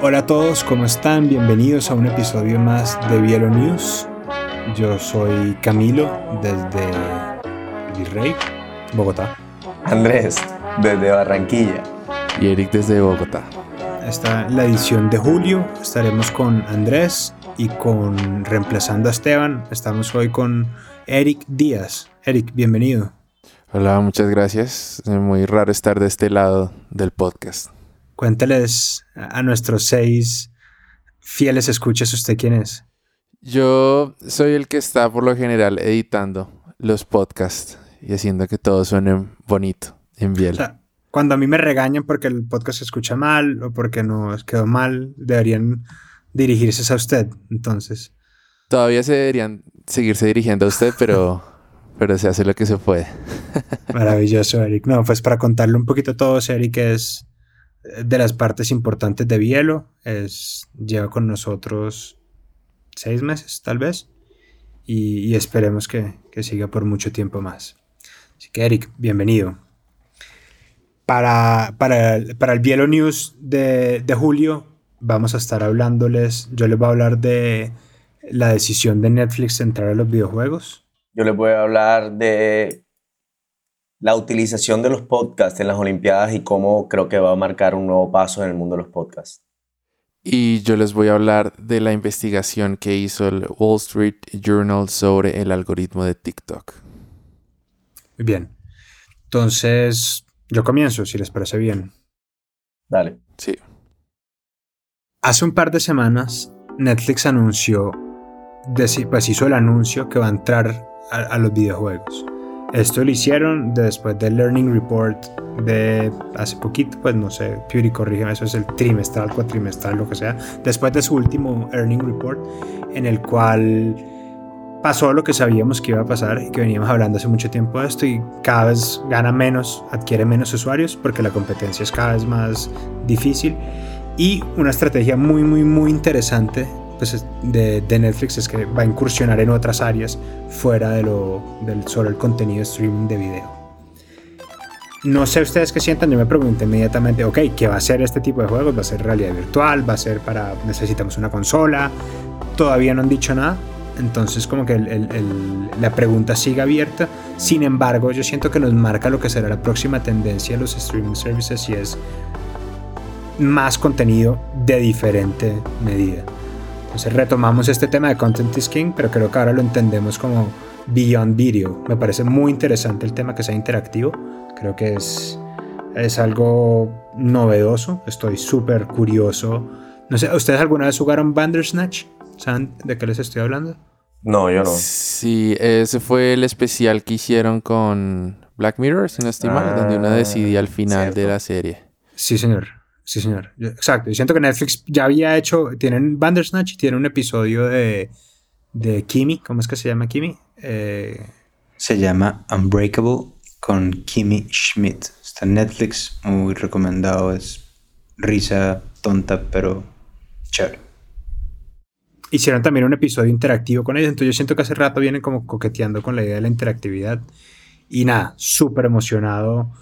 Hola a todos, ¿cómo están? Bienvenidos a un episodio más de Bielo News. Yo soy Camilo desde Virrey, Bogotá. Andrés, desde Barranquilla. Y Eric desde Bogotá. Esta es la edición de julio. Estaremos con Andrés y con reemplazando a Esteban. Estamos hoy con Eric Díaz. Eric, bienvenido. Hola, muchas gracias. Es muy raro estar de este lado del podcast. Cuénteles a nuestros seis fieles escuchas usted quién es. Yo soy el que está por lo general editando los podcasts y haciendo que todo suene bonito en biel. cuando a mí me regañan porque el podcast se escucha mal o porque no quedó mal, deberían dirigirse a usted, entonces. Todavía se deberían seguirse dirigiendo a usted, pero, pero se hace lo que se puede. Maravilloso, Eric. No, pues para contarle un poquito a todos, Eric es de las partes importantes de Bielo. Es, lleva con nosotros seis meses, tal vez. Y, esperemos que, siga por mucho tiempo más. Así que, Eric, bienvenido. Para, para, el Bielo News de, de julio, vamos a estar hablándoles. Yo les voy a hablar de la decisión de Netflix de entrar a los videojuegos. Yo les voy a hablar de la utilización de los podcasts en las Olimpiadas y cómo creo que va a marcar un nuevo paso en el mundo de los podcasts. Y yo les voy a hablar de la investigación que hizo el Wall Street Journal sobre el algoritmo de TikTok. Muy bien. Entonces, yo comienzo, si les parece bien. Dale. Sí. Hace un par de semanas, Netflix anunció, pues hizo el anuncio que va a entrar a los videojuegos. Esto lo hicieron después del Learning Report de hace poquito, pues no sé, Puri, corrígeme, eso es el trimestral, cuatrimestral, lo que sea, después de su último Earning Report, en el cual pasó lo que sabíamos que iba a pasar y que veníamos hablando hace mucho tiempo de esto y cada vez gana menos, adquiere menos usuarios porque la competencia es cada vez más difícil. Y una estrategia muy, muy, muy interesante pues, de, Netflix es que va a incursionar en otras áreas fuera de lo, del solo el contenido streaming de video. No sé ustedes qué sientan, yo me pregunté inmediatamente, ok, ¿qué va a ser este tipo de juegos? ¿Va a ser realidad virtual? ¿Va a ser para, necesitamos una consola? Todavía no han dicho nada, entonces como que la pregunta sigue abierta. Sin embargo, yo siento que nos marca lo que será la próxima tendencia de los streaming services y es más contenido de diferente medida. Entonces retomamos este tema de Content is King, pero creo que ahora lo entendemos como Beyond Video. Me parece muy interesante el tema que sea interactivo. Creo que es, es algo novedoso. Estoy súper curioso. No sé, ¿ustedes alguna vez jugaron Bandersnatch? ¿Saben de qué les estoy hablando? No, yo no. Sí, ese fue el especial que hicieron con Black Mirror, si no estoy mal, donde uno decidía al final de la serie. Sí, señor. Sí, señor. exacto. Yo siento que Netflix ya había hecho. Tienen Bandersnatch y tienen un episodio de, de Kimi. ¿Cómo es que se llama Kimi? Eh, se llama Unbreakable con Kimi Schmidt. Está en Netflix. Muy recomendado. Es risa tonta, pero chévere. Hicieron también un episodio interactivo con ellos. Entonces yo siento que hace rato vienen como coqueteando con la idea de la interactividad. Y nada, súper emocionado.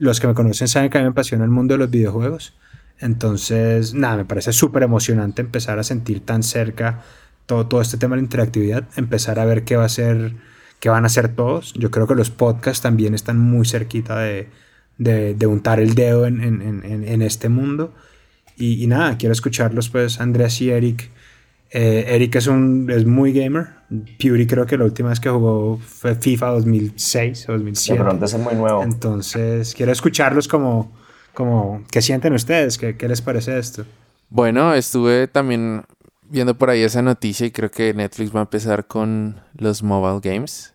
Los que me conocen saben que a mí me apasiona el mundo de los videojuegos. Entonces, nada, me parece súper emocionante empezar a sentir tan cerca todo, todo este tema de la interactividad, empezar a ver qué va a ser, qué van a hacer todos. Yo creo que los podcasts también están muy cerquita de, de, untar el dedo en, en, en, este mundo. Y, nada, quiero escucharlos pues, Andrés y Eric. Eh, Eric es, un, es muy gamer. Puri creo que la última vez que jugó fue FIFA 2006 o 2007. De pronto es muy nuevo. Entonces, quiero escucharlos como como, ¿qué sienten ustedes? ¿Qué, ¿Qué, les parece esto? Bueno, estuve también viendo por ahí esa noticia y creo que Netflix va a empezar con los mobile games.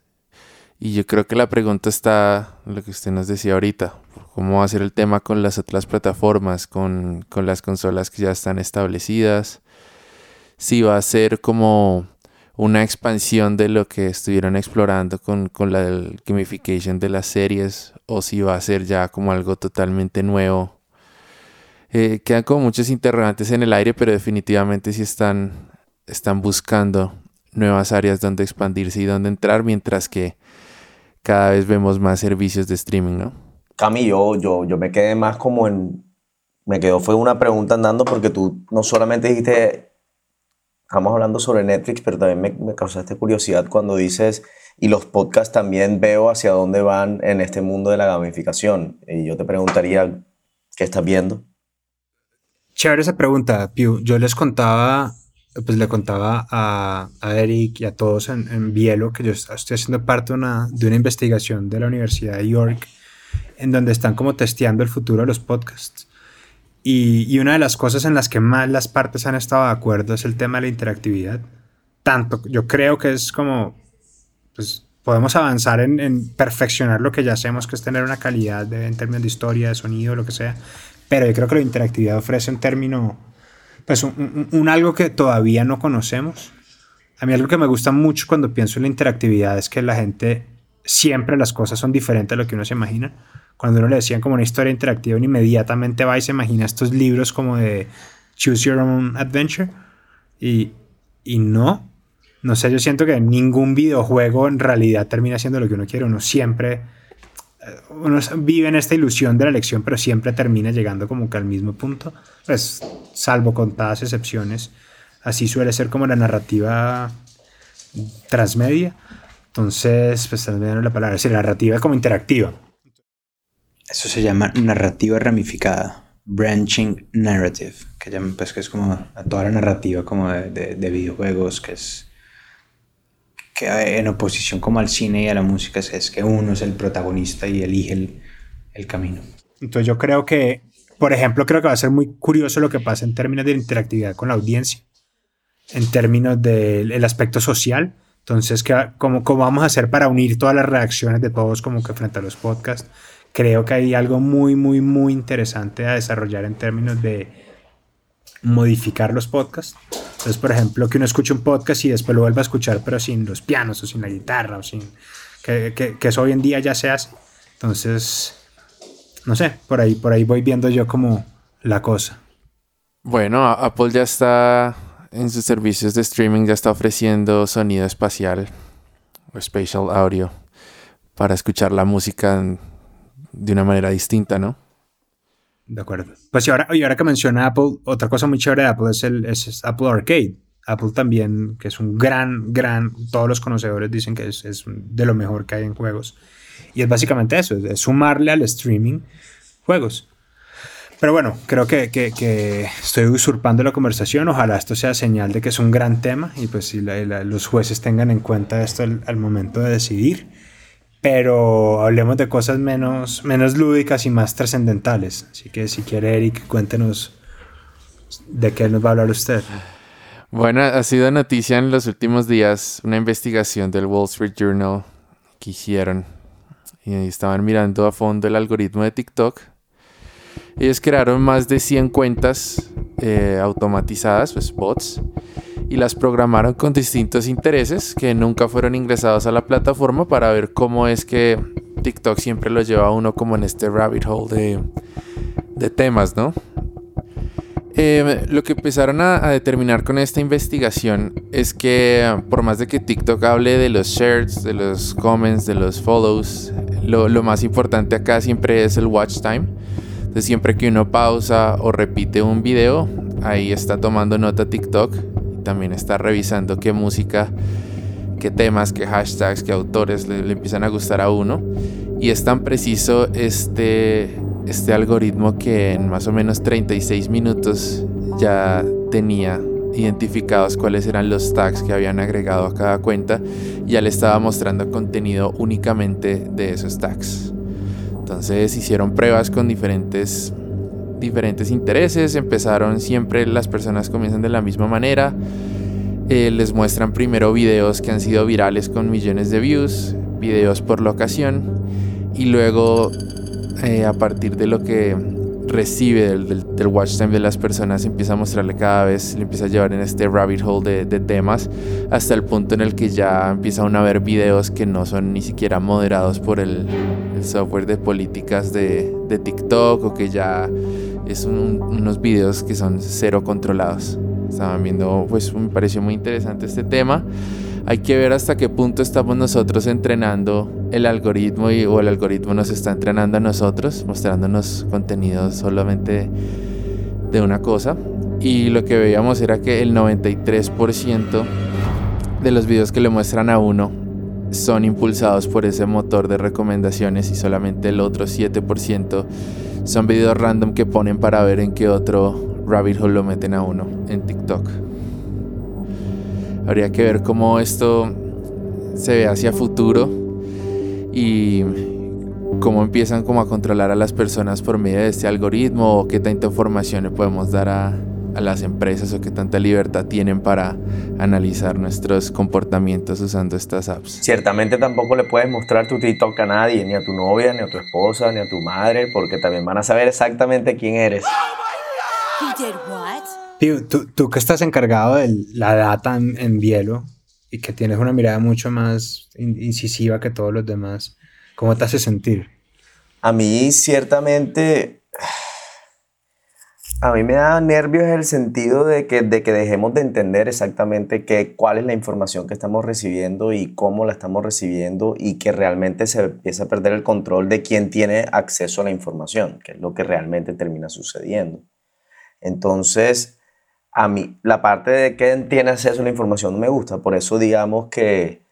Y yo creo que la pregunta está lo que usted nos decía ahorita. ¿Cómo va a ser el tema con las otras plataformas, con, con las consolas que ya están establecidas? Si va a ser como una expansión de lo que estuvieron explorando con, con la gamification de las series o si va a ser ya como algo totalmente nuevo. Eh, quedan como muchos interrogantes en el aire, pero definitivamente sí están, están buscando nuevas áreas donde expandirse y donde entrar, mientras que cada vez vemos más servicios de streaming, ¿no? Cami, yo, yo, yo me quedé más como en me quedó fue una pregunta andando porque tú no solamente dijiste, estamos hablando sobre Netflix, pero también me, me causaste curiosidad cuando dices, y los podcasts también veo hacia dónde van en este mundo de la gamificación. Y yo te preguntaría, ¿qué estás viendo? Chévere esa pregunta, Piu. Yo les contaba, pues le contaba a, a Eric y a todos en, en, Bielo que yo estoy haciendo parte una, de una investigación de la Universidad de York en donde están como testeando el futuro de los podcasts. Y, una de las cosas en las que más las partes han estado de acuerdo es el tema de la interactividad. Tanto, yo creo que es como, pues podemos avanzar en, en perfeccionar lo que ya hacemos, que es tener una calidad de, en términos de historia, de sonido, lo que sea. Pero yo creo que la interactividad ofrece un término, pues un algo que todavía no conocemos. A mí algo que me gusta mucho cuando pienso en la interactividad es que la gente siempre las cosas son diferentes a lo que uno se imagina cuando uno le decían como una historia interactiva, uno inmediatamente va y se imagina estos libros como de Choose Your Own Adventure. Y, y no, no sé, yo siento que ningún videojuego en realidad termina siendo lo que uno quiere. Uno siempre, uno vive en esta ilusión de la elección, pero siempre termina llegando como que al mismo punto. Pues, salvo contadas excepciones. Así suele ser como la narrativa transmedia. Entonces, pues transmedia no es la palabra, es decir, narrativa como interactiva. Eso se llama narrativa ramificada, branching narrative, que, llaman, pues, que es como toda la narrativa como de, de, de, videojuegos, que es que en oposición como al cine y a la música es, que uno es el protagonista y elige el, el, camino. Entonces yo creo que, por ejemplo, creo que va a ser muy curioso lo que pasa en términos de interactividad con la audiencia, en términos del aspecto social. Entonces, ¿cómo, ¿cómo vamos a hacer para unir todas las reacciones de todos como que frente a los podcasts? Creo que hay algo muy, muy, muy interesante a desarrollar en términos de modificar los podcasts. Entonces, por ejemplo, que uno escuche un podcast y después lo vuelva a escuchar, pero sin los pianos o sin la guitarra o sin... Que, que, eso hoy en día ya se hace. Entonces, no sé, por ahí, por ahí voy viendo yo como la cosa. Bueno, Apple ya está en sus servicios de streaming, ya está ofreciendo sonido espacial o spatial audio para escuchar la música en de una manera distinta, ¿no? De acuerdo. Pues y ahora, y ahora que menciona Apple, otra cosa muy chévere de Apple es, el, Apple Arcade. Apple también, que es un gran, gran, todos los conocedores dicen que es, es de lo mejor que hay en juegos. Y es básicamente eso, es sumarle al streaming juegos. Pero bueno, creo que, que, estoy usurpando la conversación. Ojalá esto sea señal de que es un gran tema y pues si los jueces tengan en cuenta esto al momento de decidir pero hablemos de cosas menos, menos lúdicas y más trascendentales. Así que si quiere, Eric, cuéntenos de qué nos va a hablar usted. Bueno, ha sido noticia en los últimos días una investigación del Wall Street Journal que hicieron y estaban mirando a fondo el algoritmo de TikTok. Ellos crearon más de 100 cuentas eh, automatizadas, pues bots, y las programaron con distintos intereses que nunca fueron ingresados a la plataforma para ver cómo es que TikTok siempre lo lleva a uno como en este rabbit hole de, de temas, ¿no? Eh, lo que empezaron a, determinar con esta investigación es que por más de que TikTok hable de los shares, de los comments, de los follows, lo, lo más importante acá siempre es el watch time. Siempre que uno pausa o repite un video, ahí está tomando nota TikTok también está revisando qué música, qué temas, qué hashtags, qué autores le, empiezan a gustar a uno. Y es tan preciso este, este algoritmo que en más o menos 36 minutos ya tenía identificados cuáles eran los tags que habían agregado a cada cuenta ya le estaba mostrando contenido únicamente de esos tags. Entonces hicieron pruebas con diferentes diferentes intereses, empezaron siempre las personas comienzan de la misma manera, eh, les muestran primero videos que han sido virales con millones de views, videos por locación y luego eh, a partir de lo que recibe del, del, del, watch time de las personas empieza a mostrarle cada vez, le empieza a llevar en este rabbit hole de, de, temas hasta el punto en el que ya empieza uno a ver videos que no son ni siquiera moderados por el, el software de políticas de, de, TikTok o que ya es un, unos videos que son cero controlados. Estaban viendo, pues me pareció muy interesante este tema. Hay que ver hasta qué punto estamos nosotros entrenando el algoritmo y, o el algoritmo nos está entrenando a nosotros, mostrándonos contenidos solamente de una cosa y lo que veíamos era que el 93% de los videos que le muestran a uno son impulsados por ese motor de recomendaciones y solamente el otro 7% son videos random que ponen para ver en qué otro rabbit hole lo meten a uno en TikTok. Habría que ver cómo esto se ve hacia futuro y cómo empiezan como a controlar a las personas por medio de este algoritmo o qué tanta información le podemos dar a, a las empresas o qué tanta libertad tienen para analizar nuestros comportamientos usando estas apps. Ciertamente tampoco le puedes mostrar tu TikTok a nadie, ni a tu novia, ni a tu esposa, ni a tu madre, porque también van a saber exactamente quién eres. Tío, tú, tú, que estás encargado de la data en, en Bielo y que tienes una mirada mucho más incisiva que todos los demás, ¿cómo te hace sentir? A mí ciertamente a mí me da nervios el sentido de que, de que dejemos de entender exactamente qué, cuál es la información que estamos recibiendo y cómo la estamos recibiendo y que realmente se empieza a perder el control de quién tiene acceso a la información, que es lo que realmente termina sucediendo. Entonces, a mí la parte de quién tiene acceso a la información no me gusta, por eso digamos que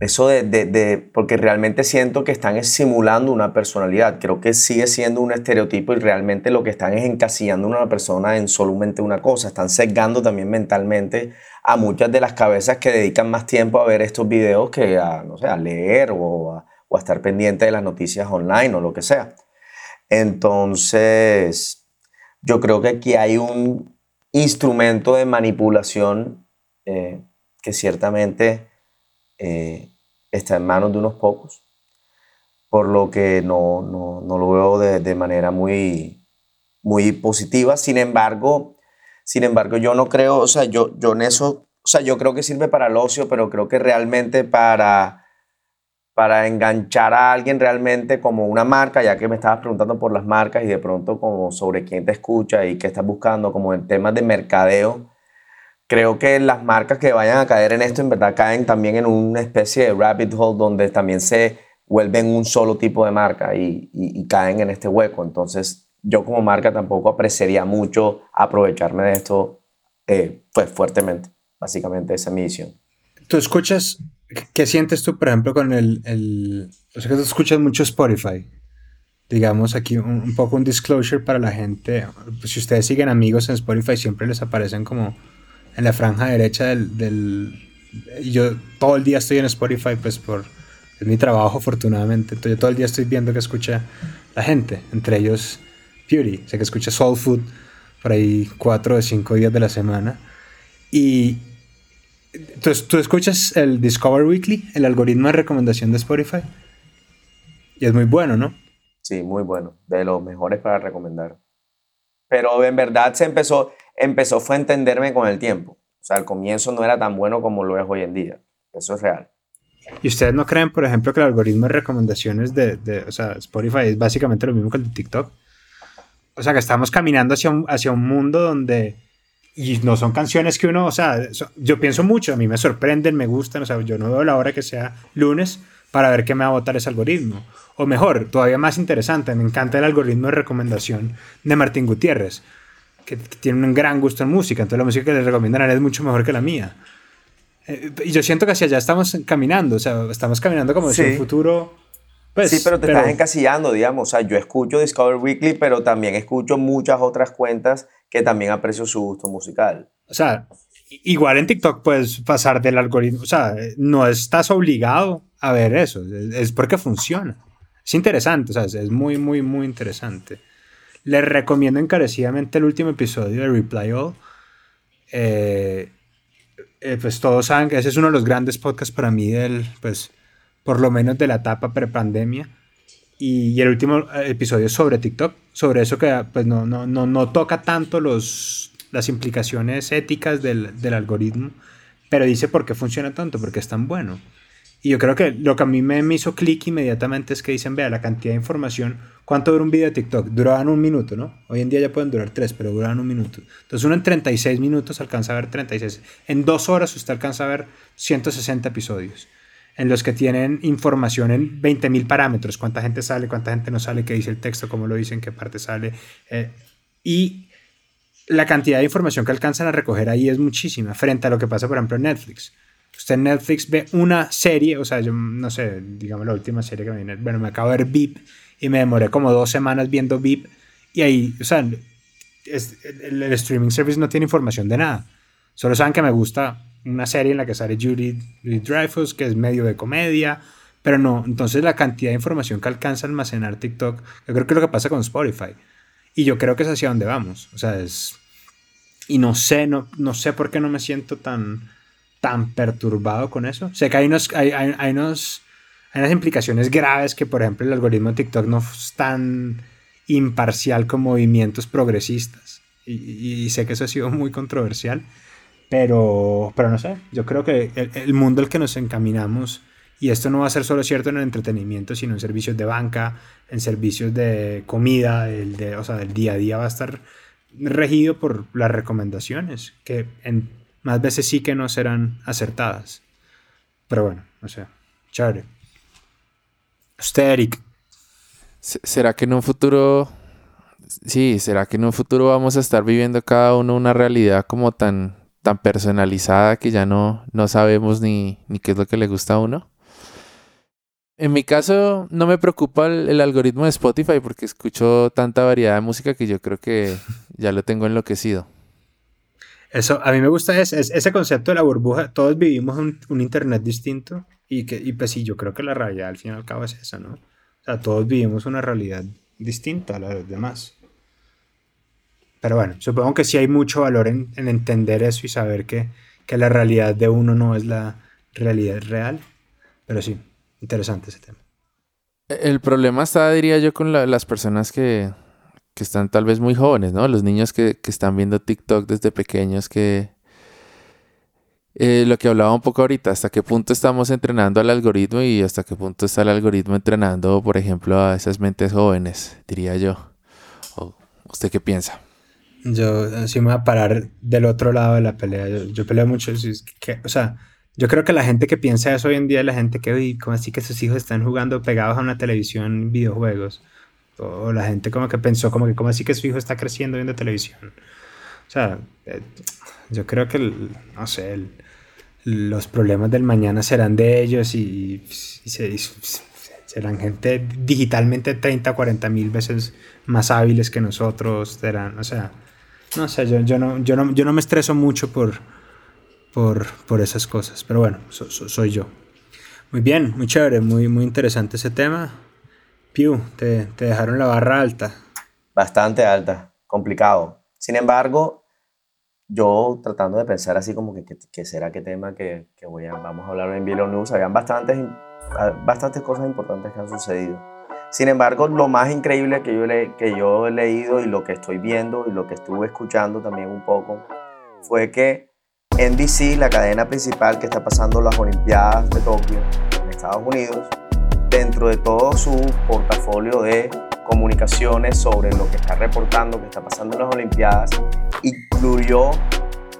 eso de, de, porque realmente siento que están simulando una personalidad. Creo que sigue siendo un estereotipo y realmente lo que están es encasillando a una persona en solamente una cosa. Están sesgando también mentalmente a muchas de las cabezas que dedican más tiempo a ver estos videos que a, no sé, a leer o a, o a estar pendiente de las noticias online o lo que sea. Entonces, yo creo que aquí hay un instrumento de manipulación eh, que ciertamente... Eh, está en manos de unos pocos, por lo que no, no, no lo veo de, de, manera muy, muy positiva. Sin embargo, sin embargo, yo no creo, o sea, yo, yo en eso, o sea, yo creo que sirve para el ocio, pero creo que realmente para, para enganchar a alguien realmente como una marca, ya que me estabas preguntando por las marcas y de pronto como sobre quién te escucha y qué estás buscando, como en temas de mercadeo, creo que las marcas que vayan a caer en esto en verdad caen también en una especie de rabbit hole donde también se vuelven un solo tipo de marca y, caen en este hueco. Entonces yo como marca tampoco apreciaría mucho aprovecharme de esto eh, pues fuertemente. Básicamente esa es mi visión. ¿Tú escuchas, qué sientes tú por ejemplo con el, el o sea que tú escuchas mucho Spotify? digamos aquí un, poco un disclosure para la gente. Si ustedes siguen amigos en Spotify, siempre les aparecen como en la franja derecha del, del, Yo todo el día estoy en Spotify, pues por... Es mi trabajo, afortunadamente. Entonces yo todo el día estoy viendo que escucha la gente, entre ellos Beauty, sé que escucha Soul Food por ahí cuatro de cinco días de la semana. Y entonces tú escuchas el Discover Weekly, el algoritmo de recomendación de Spotify. Y es muy bueno, ¿no? Sí, muy bueno. De los mejores para recomendar. Pero en verdad se empezó, empezó fue a entenderme con el tiempo. O sea, al comienzo no era tan bueno como lo es hoy en día. Eso es real. ¿Y ustedes no creen, por ejemplo, que el algoritmo de recomendaciones de, de o sea, Spotify es básicamente lo mismo que el de TikTok? O sea, que estamos caminando hacia un, hacia un mundo donde... Y no son canciones que uno, o sea, yo pienso mucho, a mí me sorprenden, me gustan, o sea, yo no veo la hora que sea lunes para ver qué me va a votar ese algoritmo. O mejor, todavía más interesante, me encanta el algoritmo de recomendación de Martín Gutiérrez que, tiene un gran gusto en música, entonces la música que les recomiendan es mucho mejor que la mía. Eh, y yo siento que hacia allá estamos caminando, o sea, estamos caminando como hacia un futuro. Pues, sí, pero te estás encasillando, digamos. O sea, yo escucho Discover Weekly, pero también escucho muchas otras cuentas que también aprecio su gusto musical. O sea, igual en TikTok puedes pasar del algoritmo. O sea, no estás obligado a ver eso, es porque funciona. Es interesante, o sea, es muy, muy, muy interesante. Les recomiendo encarecidamente el último episodio de Reply All. Eh, eh, pues todos saben que ese es uno de los grandes podcasts para mí del, pues, por lo menos de la etapa prepandemia. Y, y el último eh, episodio sobre TikTok, sobre eso que pues no, no, no, no toca tanto los, las implicaciones éticas del, del algoritmo, pero dice por qué funciona tanto, porque es tan bueno. Y yo creo que lo que a mí me, me hizo clic inmediatamente es que dicen, vea, la cantidad de información, ¿cuánto dura un video de TikTok? Duraban un minuto, ¿no? Hoy en día ya pueden durar tres, pero duraban un minuto. Entonces uno en 36 minutos alcanza a ver 36. En dos horas usted alcanza a ver 160 episodios en los que tienen información en 20.000 parámetros, cuánta gente sale, cuánta gente no sale, qué dice el texto, cómo lo dicen, qué parte sale. Eh, y la cantidad de información que alcanzan a recoger ahí es muchísima frente a lo que pasa, por ejemplo, en Netflix. Usted en Netflix ve una serie, o sea, yo no sé, digamos la última serie que me viene, bueno, me acabo de ver VIP y me demoré como dos semanas viendo VIP y ahí, o sea, el, el, streaming service no tiene información de nada. Solo saben que me gusta una serie en la que sale Judy, Dreyfus, que es medio de comedia, pero no, entonces la cantidad de información que alcanza a almacenar TikTok, yo creo que es lo que pasa con Spotify. Y yo creo que es hacia donde vamos. O sea, es... Y no sé, no, no sé por qué no me siento tan, tan perturbado con eso. Sé que hay, unos, hay, hay, hay, unos, hay unas implicaciones graves que, por ejemplo, el algoritmo de TikTok no es tan imparcial con movimientos progresistas. Y, y, sé que eso ha sido muy controversial. Pero, pero no sé, yo creo que el, el mundo al que nos encaminamos y esto no va a ser solo cierto en el entretenimiento, sino en servicios de banca, en servicios de comida, el de, o sea, el día a día va a estar regido por las recomendaciones, que más veces sí que no serán acertadas. Pero bueno, no sé, chévere. Usted, Eric. ¿Será que en un futuro, sí, será que en un futuro vamos a estar viviendo cada uno una realidad como tan, tan personalizada que ya no, no sabemos ni, ni qué es lo que le gusta a uno? En mi caso, no me preocupa el, algoritmo de Spotify porque escucho tanta variedad de música que yo creo que ya lo tengo enloquecido. Eso, a mí me gusta ese, ese concepto de la burbuja. Todos vivimos un, un internet distinto y, que, y pues sí, yo creo que la realidad al fin y al cabo es esa, ¿no? O sea, todos vivimos una realidad distinta a la de los demás. Pero bueno, supongo que sí hay mucho valor en, en entender eso y saber que, que la realidad de uno no es la realidad real. Pero sí, interesante ese tema. El problema está, diría yo, con las personas que, que, están tal vez muy jóvenes, ¿no? Los niños que, que están viendo TikTok desde pequeños, que eh, lo que hablaba un poco ahorita, hasta qué punto estamos entrenando al algoritmo y hasta qué punto está el algoritmo entrenando, por ejemplo, a esas mentes jóvenes, diría yo. ¿Usted qué piensa? Yo sí me voy a parar del otro lado de la pelea. Yo, yo peleo mucho, que, o sea, yo creo que la gente que piensa eso hoy en día es la gente que, uy, ¿cómo así que sus hijos están jugando pegados a una televisión videojuegos? O la gente como que pensó, como que, ¿cómo así que su hijo está creciendo viendo televisión? O sea, eh, yo creo que, el, no sé, el, los problemas del mañana serán de ellos y, y, se, y, serán gente digitalmente 30, 40 mil veces más hábiles que nosotros. Serán, o sea, no sé, yo, yo, no, yo, no, yo no me estreso mucho por por, por esas cosas. Pero bueno, soy yo. Muy bien, muy chévere, muy, muy interesante ese tema. Piu, te, te dejaron la barra alta. Bastante alta, complicado. Sin embargo, yo tratando de pensar así como que, que, será qué tema que, que, voy a, vamos a hablar en Vilo News, habían bastantes, bastantes cosas importantes que han sucedido. Sin embargo, lo más increíble que yo, le, que yo he leído y lo que estoy viendo y lo que estuve escuchando también un poco fue que NBC, la cadena principal que está pasando las Olimpiadas de Tokio en Estados Unidos, dentro de todo su portafolio de comunicaciones sobre lo que está reportando, que está pasando en las Olimpiadas, incluyó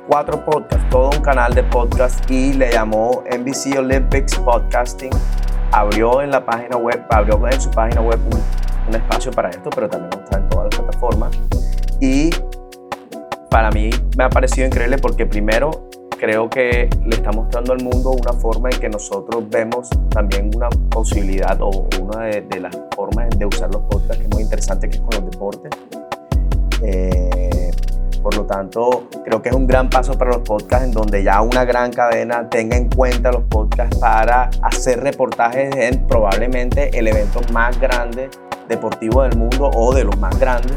cuatro podcasts, todo un canal de podcast y le llamó NBC Olympics Podcasting. Abrió en la página web, abrió en su página web un, un espacio para esto, pero también está en todas las plataformas. Y para mí me ha parecido increíble porque primero creo que le está mostrando al mundo una forma en que nosotros vemos también una posibilidad o una de, las formas de usar los podcasts que es muy interesante que es con los deportes. Eh, por lo tanto, creo que es un gran paso para los podcasts en donde ya una gran cadena tenga en cuenta los podcasts para hacer reportajes en probablemente el evento más grande deportivo del mundo o de los más grandes.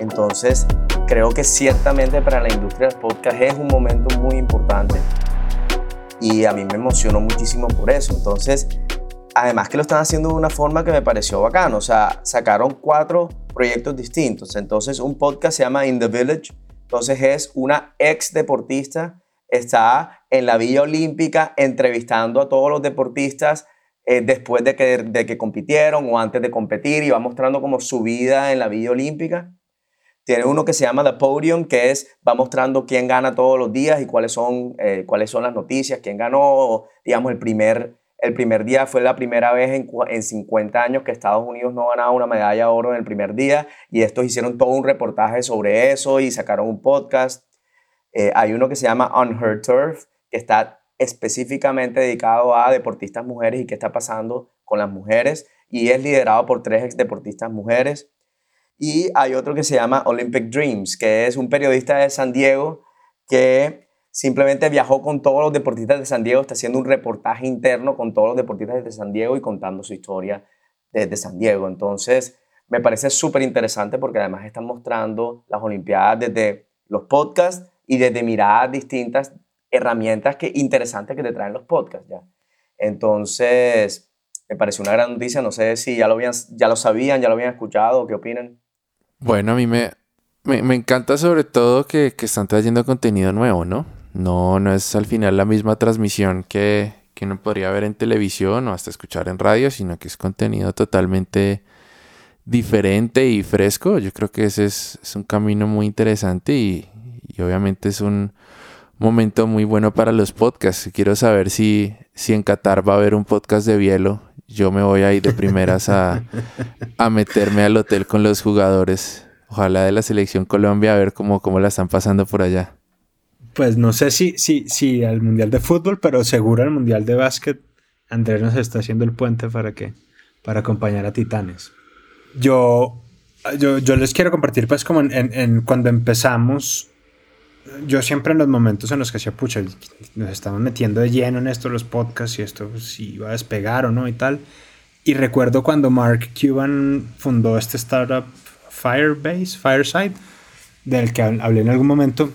Entonces, creo que ciertamente para la industria del podcast es un momento muy importante y a mí me emocionó muchísimo por eso. Entonces, además que lo están haciendo de una forma que me pareció bacano, o sea, sacaron cuatro proyectos distintos. Entonces, un podcast se llama In the Village, entonces es una ex deportista, está en la Villa Olímpica entrevistando a todos los deportistas eh, después de que, de que compitieron o antes de competir y va mostrando como su vida en la Villa Olímpica. Tiene uno que se llama The Podium, que es, va mostrando quién gana todos los días y cuáles son, eh, cuáles son las noticias, quién ganó, digamos, el primer, el primer día fue la primera vez en, en 50 años que Estados Unidos no ganaba una medalla de oro en el primer día y estos hicieron todo un reportaje sobre eso y sacaron un podcast. Eh, hay uno que se llama On Her Turf, que está específicamente dedicado a deportistas mujeres y qué está pasando con las mujeres y es liderado por tres ex deportistas mujeres. Y hay otro que se llama Olympic Dreams, que es un periodista de San Diego que simplemente viajó con todos los deportistas de San Diego, está haciendo un reportaje interno con todos los deportistas de San Diego y contando su historia desde San Diego. Entonces, me parece súper interesante porque además están mostrando las Olimpiadas desde los podcasts y desde miradas distintas, herramientas que, interesantes que te traen los podcasts ya. Entonces, me pareció una gran noticia. No sé si ya lo, habían, ya lo sabían, ya lo habían escuchado, ¿qué opinan? Bueno, a mí me, me, encanta sobre todo que, que están trayendo contenido nuevo, ¿no? No, no es al final la misma transmisión que, que uno podría ver en televisión o hasta escuchar en radio, sino que es contenido totalmente diferente y fresco. Yo creo que ese es, un camino muy interesante y, obviamente es un momento muy bueno para los podcasts. Quiero saber si, si en Qatar va a haber un podcast de Bielo. Yo me voy a ir de primeras a, a meterme al hotel con los jugadores. Ojalá de la selección Colombia a ver cómo, cómo la están pasando por allá. Pues no sé si, si, si al Mundial de Fútbol, pero seguro al Mundial de Básquet, Andrés nos está haciendo el puente para que para acompañar a Titanes. Yo, yo, yo les quiero compartir, pues, como en, en, cuando empezamos, yo siempre en los momentos en los que hacía pucha, nos estamos metiendo de lleno en esto, los podcasts y esto, si iba a despegar o no y tal. Y recuerdo cuando Mark Cuban fundó este startup Firebase, Fireside, del que hablé en algún momento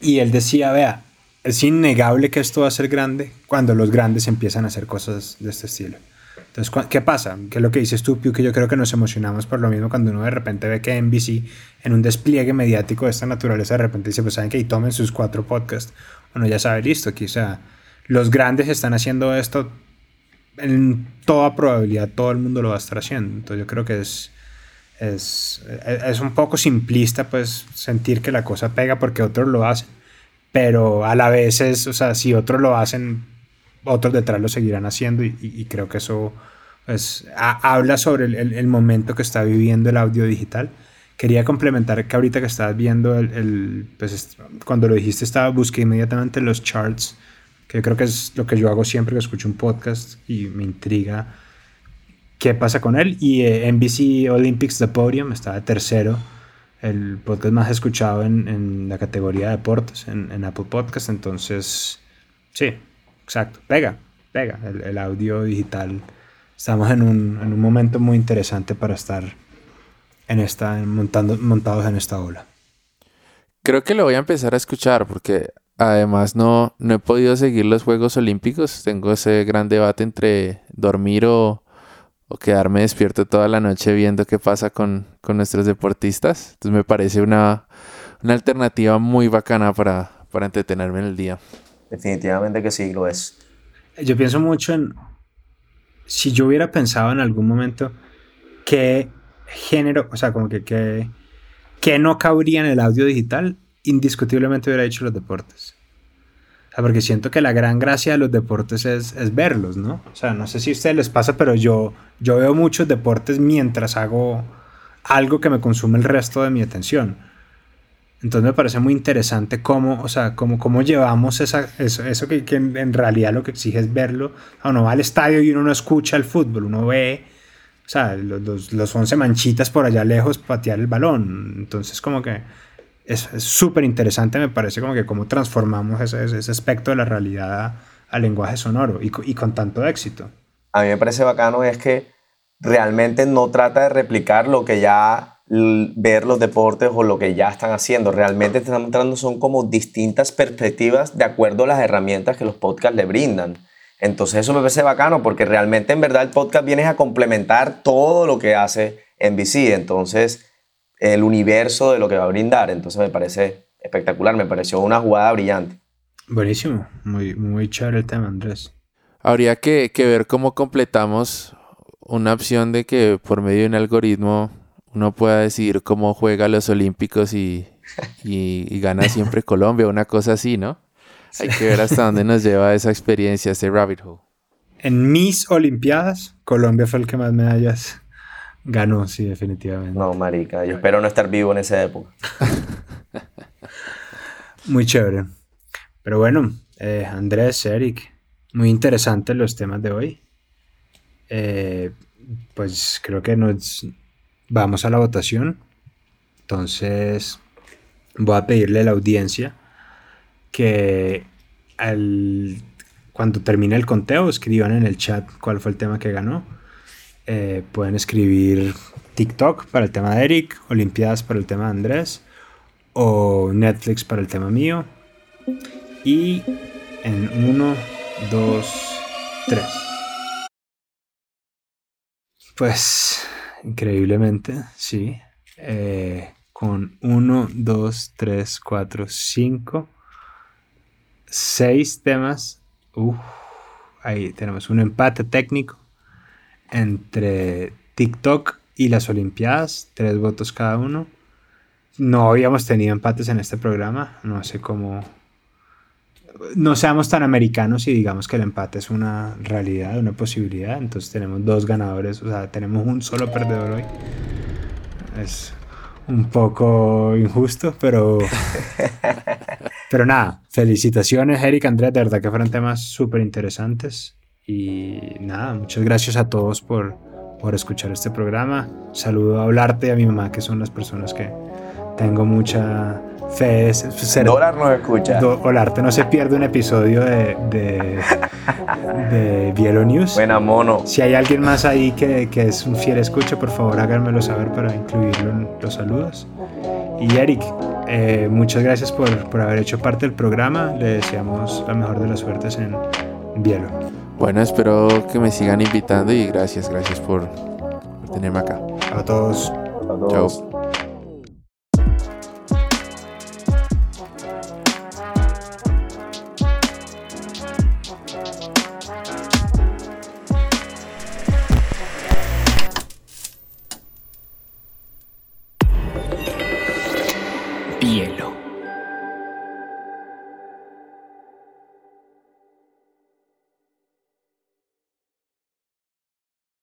y él decía, vea, es innegable que esto va a ser grande cuando los grandes empiezan a hacer cosas de este estilo. Entonces, ¿qué pasa? Que es lo que dices tú, que yo creo que nos emocionamos por lo mismo cuando uno de repente ve que NBC, en un despliegue mediático de esta naturaleza, de repente dice, pues saben que ahí tomen sus cuatro podcasts. Uno ya sabe, listo, quizá los grandes están haciendo esto, en toda probabilidad todo el mundo lo va a estar haciendo. Entonces yo creo que es, es, es un poco simplista pues sentir que la cosa pega porque otros lo hacen, pero a la vez es, o sea, si otros lo hacen, otros detrás lo seguirán haciendo y, creo que eso pues, habla sobre el, el, momento que está viviendo el audio digital. Quería complementar que ahorita que estabas viendo el, el pues, cuando lo dijiste estaba busqué inmediatamente los charts, que creo que es lo que yo hago siempre que escucho un podcast y me intriga qué pasa con él. Y eh, NBC Olympics The Podium está tercero, el podcast más escuchado en, en la categoría de deportes, en, en, Apple Podcast. Entonces, sí, exacto, pega, pega el, el audio digital. Estamos en un, en un, momento muy interesante para estar en esta, montando, montados en esta ola. Creo que lo voy a empezar a escuchar porque además no, no he podido seguir los Juegos Olímpicos. Tengo ese gran debate entre dormir o, o quedarme despierto toda la noche viendo qué pasa con, nuestros deportistas. Entonces me parece una, alternativa muy bacana para, para entretenerme en el día. Definitivamente que sí, lo es. Yo pienso mucho en si yo hubiera pensado en algún momento qué género, o sea, como que qué no cabría en el audio digital, indiscutiblemente hubiera dicho los deportes porque siento que la gran gracia de los deportes es, es, verlos, ¿no? O sea, no sé si a ustedes les pasa, pero yo, yo veo muchos deportes mientras hago algo que me consume el resto de mi atención. Entonces me parece muy interesante cómo, o sea, cómo, cómo llevamos esa, eso, eso que, que, en realidad lo que exige es verlo. Uno va al estadio y uno no escucha el fútbol, uno ve, o sea, los, los 11 manchitas por allá lejos patear el balón. Entonces como que es súper interesante, me parece como que cómo transformamos ese, ese aspecto de la realidad al lenguaje sonoro y, con tanto éxito. A mí me parece bacano es que realmente no trata de replicar lo que ya ver los deportes o lo que ya están haciendo. Realmente te están mostrando son como distintas perspectivas de acuerdo a las herramientas que los podcasts le brindan. Entonces eso me parece bacano porque realmente en verdad el podcast viene a complementar todo lo que hace NBC. Entonces el universo de lo que va a brindar. Entonces me parece espectacular, me pareció una jugada brillante. Buenísimo, muy, muy chévere el tema, Andrés. Habría que, ver cómo completamos una opción de que por medio de un algoritmo uno pueda decidir cómo juega los Olímpicos y, y, gana siempre Colombia, una cosa así, ¿no? Hay que ver hasta dónde nos lleva esa experiencia, ese rabbit hole. En mis Olimpiadas, Colombia fue el que más medallas ganó, sí, definitivamente. No, marica, yo espero no estar vivo en esa época. Muy chévere. Pero bueno, eh, Andrés, Eric, muy interesantes los temas de hoy. Eh, pues creo que nos vamos a la votación. Entonces voy a pedirle a la audiencia que al, cuando termine el conteo escriban en el chat cuál fue el tema que ganó. Eh, pueden escribir TikTok para el tema de Eric, Olimpiadas para el tema de Andrés o Netflix para el tema mío. Y en 1, 2, 3. Pues increíblemente, sí. Eh, con 1, 2, 3, 4, 5, 6 temas. Uf, ahí tenemos un empate técnico entre TikTok y las Olimpiadas, tres votos cada uno. No habíamos tenido empates en este programa, no sé cómo... No seamos tan americanos y digamos que el empate es una realidad, una posibilidad. Entonces tenemos dos ganadores, o sea, tenemos un solo perdedor hoy. Es un poco injusto, pero... pero nada, felicitaciones, Eric, Andrés, de verdad que fueron temas súper interesantes. Y nada, muchas gracias a todos por, por escuchar este programa. Saludo a Hablarte y a mi mamá, que son las personas que tengo mucha fe. Ser, Dólar no escucha. Do, Olarte no se pierde un episodio de, de, de Bielo News. Buena mono. Si hay alguien más ahí que, que es un fiel escucha, por favor háganmelo saber para incluirlo en los saludos. Y Eric, eh, muchas gracias por, por haber hecho parte del programa. Le deseamos la mejor de las suertes en Bielo. Bueno, espero que me sigan invitando y gracias, gracias por, por tenerme acá. A todos. A todos. Chao.